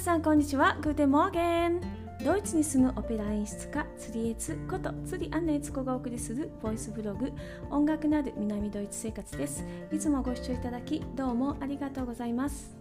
皆さんこんにちは。 Guten Morgen。ドイツに住むオペラ演出家釣りエツこと釣りアンナエツコがお送りするボイスブログ音楽なる南ドイツ生活です。いつもご視聴いただきどうもありがとうございます。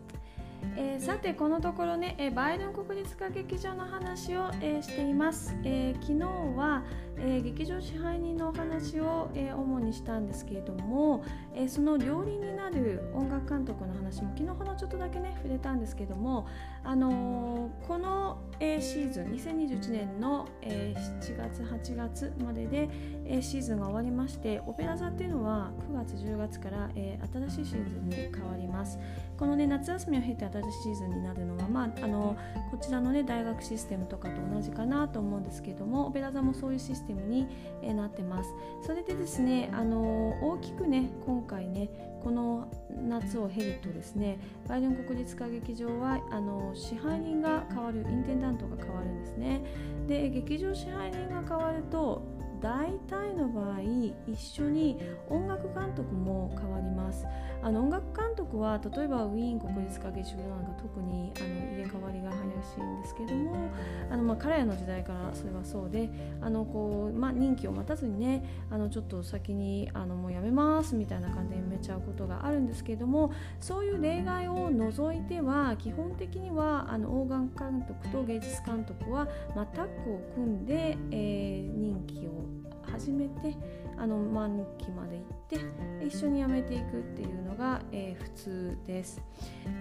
えー、さてこのところね、えー、バイエルン国立歌劇場の話を、えー、しています、え昨日は、え劇場支配人のお話を、え主にしたんですけれども、えその両輪になる音楽監督の話も昨日ほどちょっとだけね触れたんですけれども、あのこの、えシーズン2021年の、え7月8月までで、えシーズンが終わりましてオペラ座っていうのは9月10月から、え新しいシーズンに変わります。このね夏休みを経て新しいシーズンになるのは、まあ、あのこちらの、ね、大学システムとかと同じかなと思うんですけどもオペラ座もそういうシステムに、えなってます。それでですねあの大きくね今回ねこの夏を経るとですねバイデン国立歌劇場はあの支配人が変わるインテンダントが変わるんですね。で劇場支配人が変わると大体の場合一緒に音楽監督も変わります。あの音楽監督は例えばウィーン国立歌劇場なんか特にあの入れ替わりが激しいんですけどもあの、まあ、彼らの時代からそれはそうであのこう、まあ、任期を待たずにねあのちょっと先にあのもうやめますみたいな感じで辞めちゃうことがあるんですけどもそういう例外を除いては基本的にはあのオーガン監督と芸術監督は、まあ、タッグを組んで、えー、任期を始めてあの満期まで行って一緒に辞めていくっていうのが、えー、普通です。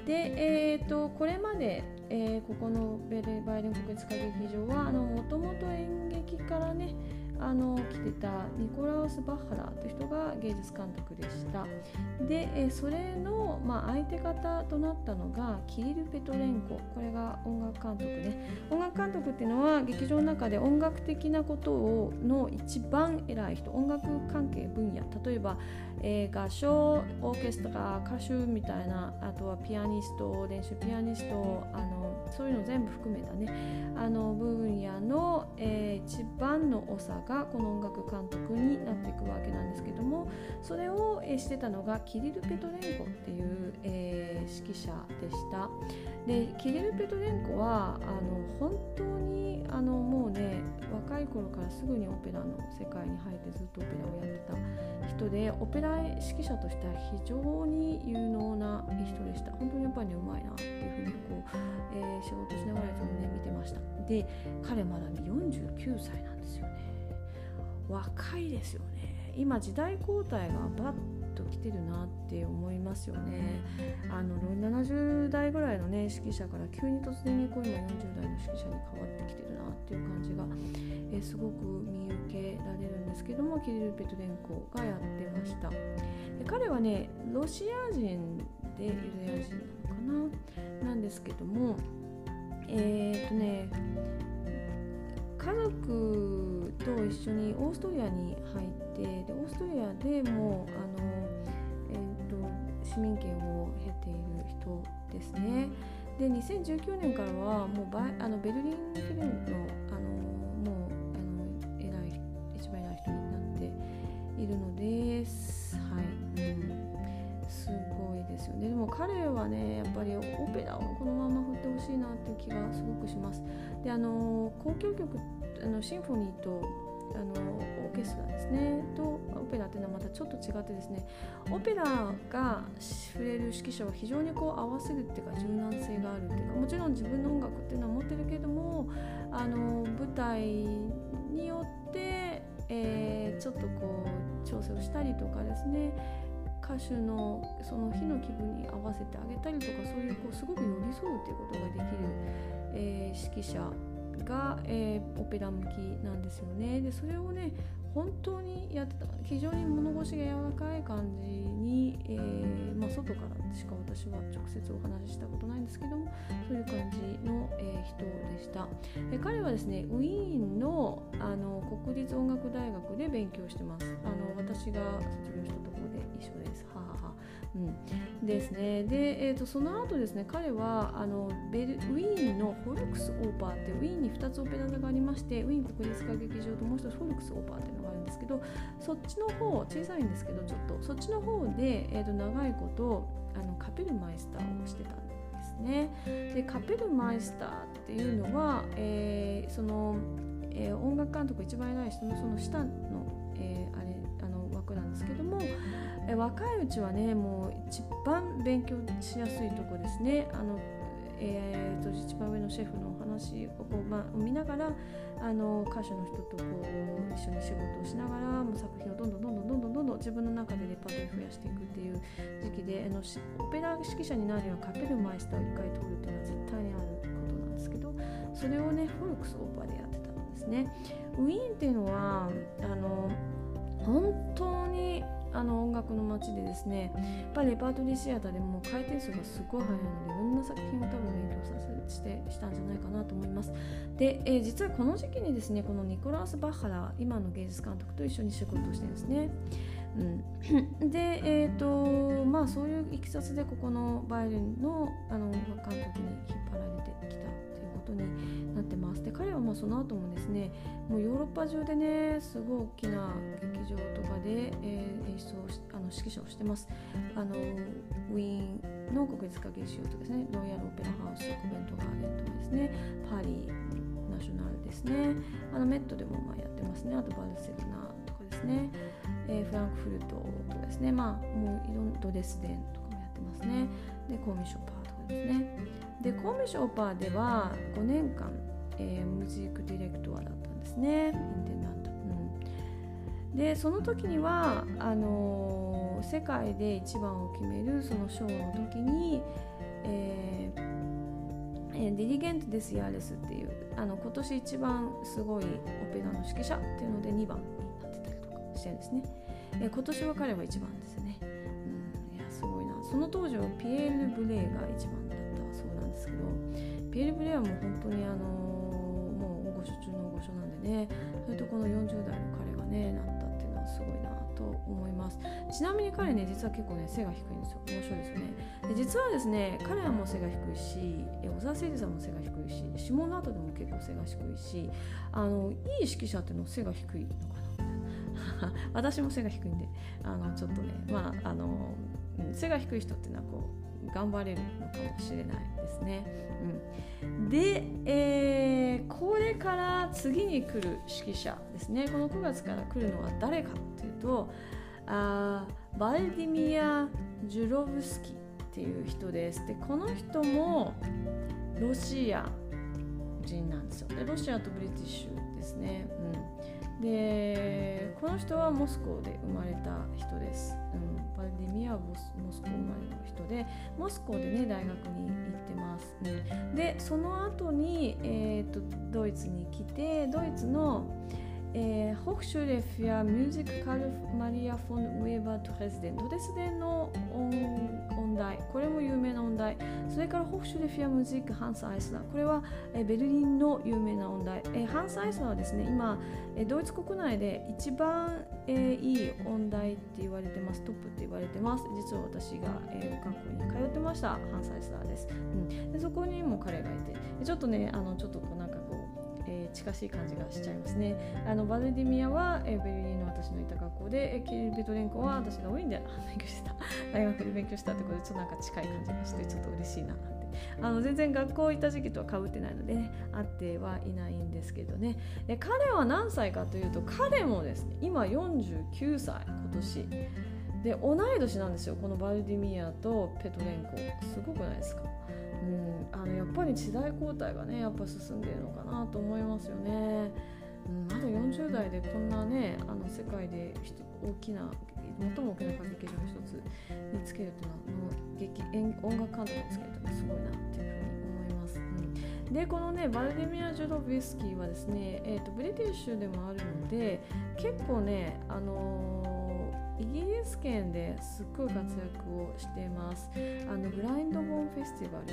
で、えーと、これまで、えー、ここのベルバイデン国立歌劇場はもともと演劇からねあの来てたニコラウス・バッハラーという人が芸術監督でした。で、えそれの、まあ、相手方となったのがキリル・ペトレンコ。これが音楽監督ね。音楽監督っていうのは劇場の中で音楽的なことをの一番偉い人。音楽関係分野。例えば、えー、合唱オーケストラ歌手みたいなあとはピアニスト練習ピアニストあのそういうの全部含めたね。あの分野の、えー、一番の長がこの音楽監督になっていくわけなんですけどもそれを、え、してたのがキリル・ペトレンコっていう、えー、指揮者でした。でキリル・ペトレンコはあの本当にあのもうね若い頃からすぐにオペラの世界に入ってずっとオペラをやってた人でオペラ指揮者としては非常に有能な人でした。本当にやっぱりねうまいなっていうふうにこう、えー、仕事しながらいつもね見てました。で彼まだね49歳なんですよね。若いですよね。今時代交代がバッと来てるなって思いますよね。あの70代ぐらいのね指揮者から急に突然にこう今40代の指揮者に変わってきてるなっていう感じが、えすごく見受けられるんですけどもキリル・ペトレンコがやってました。で彼はねロシア人でユダヤ人なのかな？なんですけどもえっ、とね家族と一緒にオーストリアに入ってでオーストリアでもあの、えーと、市民権を経ている人ですね。で2019年からはもうバあのベルリンフィルムのあのもうあの偉い一番偉い人になっているのです。はい、うんすごいですよねでも彼はねやっぱりオペラをこのままほしいなっていう気がすごくします。であの交響曲あのシンフォニーとあのオーケストラですね。とオペラっていうのはまたちょっと違ってですね。オペラが触れる指揮者は非常にこう合わせるっていうか柔軟性があるっていうかもちろん自分の音楽っていうのは持ってるけどもあの舞台によって、えー、ちょっとこう調整をしたりとかですね。歌手のその日の気分に合わせてあげたりとかそういうこうすごく寄り添うっていうことができる、えー、指揮者が、えー、オペラ向きなんですよね。でそれをね本当にやってた非常に物腰が柔らかい感じに、えー、まあ、外からしか私は直接お話ししたことないんですけどもそういう感じの、えー、人でした、え彼はですねウィーンのあの国立音楽大学で勉強してますあの私が卒業したうん、ですねで、えーと、その後ですね彼はあのベルウィーンのホルクスオーパーってウィーンに2つオペラ座がありましてウィーン国立歌劇場ともう一つホルクスオーパーっていうのがあるんですけどそっちの方小さいんですけどちょっとそっちの方で、えーと、長いことあのカペルマイスターをしてたんですね。でカペルマイスターっていうのは、えー、その、えー、音楽監督一番偉い人のその下の、えー、あれあのなんですけども、え、若いうちはねもう一番勉強しやすいとこですね。あのえーと、一番上のシェフのお話をこう、まあ、見ながらあの歌手の人とこう一緒に仕事をしながらもう作品をどんどんどんどんどんどんどんどん自分の中でレパートリー増やしていくっていう時期であのオペラ指揮者になるにはカペルマイスターを1回取るっていうのは絶対にあることなんですけどそれをねフォルクスオーパーでやってたんですね。ウィーンっていうのはあの本当にあの音楽の街でですねやっぱりレパートリーシアターでも回転数がすごい速いのでいろんな作品を多分勉強させしてしたんじゃないかなと思います。で、えー、実はこの時期にですねこのニコラス・バッハラ今の芸術監督と一緒に仕事をしてるんですね。うん、で、えーとまあ、そういういきさつでここのバイオリンのあの音楽監督に引っ張られてきたことになってます。で彼はまあその後もですねもうヨーロッパ中でねすごい大きな劇場とかで、えー、演出をあの指揮者をしてます。あのウィーンの国立歌劇場とかですねロイヤルオペラハウスコベントガーデンとかですねパリナショナルですね。あのメットでもまあやってますね。あとバルセロナとかですね、えー、フランクフルトとかですね。まあもういろんなドレスデンとかもやってますね。で Komische Oper とかですね。で Komische Oper では5年間、えー、 Musikdirektor だったんですね。 Intendant、うん、でその時にはあのー、世界で一番を決めるそのショーの時に、えーえ Dirigent des Jahres っていうあの今年一番すごいオペラの指揮者っていうので2番になってたりとかしてるんですね、え今年は彼は1番ですね、その当時はピエール・ブレイが1番だったそうなんですけどピエール・ブレアもう本当にあのもう大御所中の大御所なんでねそれとこの40代の彼がねなったっていうのはすごいなと思います。ちなみに彼ね実は結構ね背が低いんですよ。面白いですよね。で実はですね彼はもう背が低いし小沢誠二さんも背が低いし下の後でも結構背が低いしあのいい指揮者っていうのは背が低いのかな。私も背が低いんであのちょっとねまああの背が低い人っていうのはこう頑張れるのかもしれないですね。うん、で、えー、これから次に来る指揮者ですねこの9月から来るのは誰かっていうとあバルディミア・ジュロブスキっていう人です。でこの人もロシア人なんですよ。でロシアとブリティッシュですね。うん、でこの人はモスコで生まれた人です。うんバルデミアはモスコ生まれの人でモスコでね大学に行ってます、うん、でその後に、えーと、ドイツに来てドイツの、えー、ホフシュレフやミュージックカルマリア・フォン・ウェーバー・ドレスデンドレスデンの音大これも有名な音大それから Hochschule für Musik Hanns Eisler これは、ベルリンの有名な音大、え、ハンス・アイスラーはですね今、え、ドイツ国内で一番、え、いい音大って言われてます。トップって言われてます。実は私が、えー、学校に通ってました。ハンス・アイスラーです、うん、でそこにも彼がいて。ちょっとねあのちょっとこうなんかこう近しい感じがしちゃいますね。あのウラディミールは、えー、ベルリンの私のいた学校で、えー、キリル・ペトレンコは私がウィーンで勉強した。大学で勉強したってことでちょっとなんか近い感じがしてちょっと嬉しいなって。あの全然学校行った時期とはかぶってないので、ね、会ってはいないんですけどね。で彼は何歳かというと彼もですね今49歳今年。で同い年なんですよこのバルディミアとペトレンコ。すごくないですか、あのやっぱり時代交代がねやっぱ進んでいるのかなと思いますよね。うん、まだ40代でこんなねあの世界で大きな最も大きな歌劇場の一つにつけるというのは劇音楽監督につけるとすごいなっていうふうに思います。うん、でこのねバルデミア・ジュドビスキーはですね、えーと、ブリティッシュでもあるので結構ねあのーイギリス圏ですっごい活躍をしています。あのブラインドボーンフェスティバル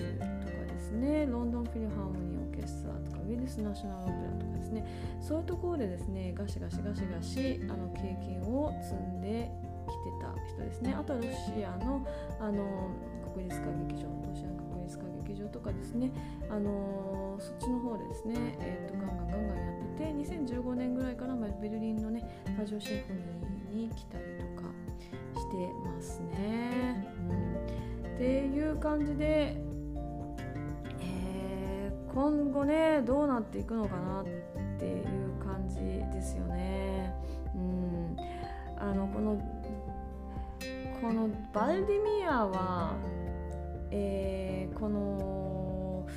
とかですね。ロンドンフィルハーモニーオーケストラとかウィルスナショナルオペラとかですね。そういうところでですねガシガシガシガシあの経験を積んできてた人ですね。あとはロシアのあの国立歌劇場のロシアの劇場とかですねあのそっちの方でですね、えーと、ガンガンガンガンやってて2015年ぐらいからベルリンのねラジオシンフォニーに来たりとかしてますね。うん、っていう感じでえ今後ねどうなっていくのかなっていう感じですよね。うんあのこのこのバルディミアは、えー、この、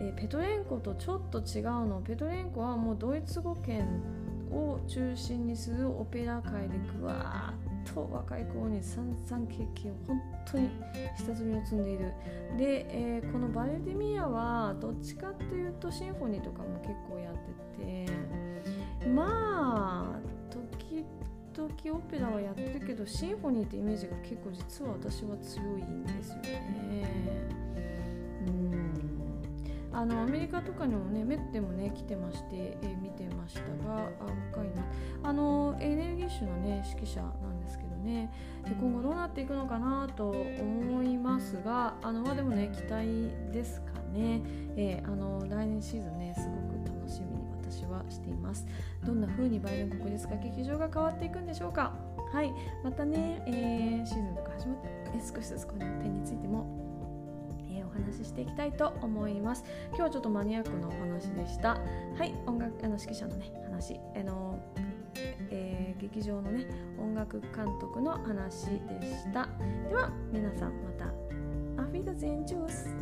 えー、ペトレンコとちょっと違うのペトレンコはもうドイツ語圏を中心にするオペラ界でぐわーっと若い子に散々経験を本当に下積みを積んでいる。で、えー、このバルディミアはどっちかっていうとシンフォニーとかも結構やってて。まあ時々オペラはやってるけどシンフォニーってイメージが結構実は私は強いんですよね。うん。あのアメリカとかにもねメッテもね来てまして、えー、見てましたがあ若いな。あのエネルギッシュのね指揮者なんですけどね。で今後どうなっていくのかなと思いますがあのまあでもね期待ですかね、えー、あの来年シーズンねすごくしています。どんな風にバイデン国立歌劇場が変わっていくんでしょうか？はい。またね、えー、シーズンとか始まって少しずつこの点についてもお話ししていきたいと思います。今日はちょっとマニアックなお話でした。はい。音楽あの指揮者のね話。あの、えー、劇場のね音楽監督の話でした。では皆さんまた。アフィダゼンジュース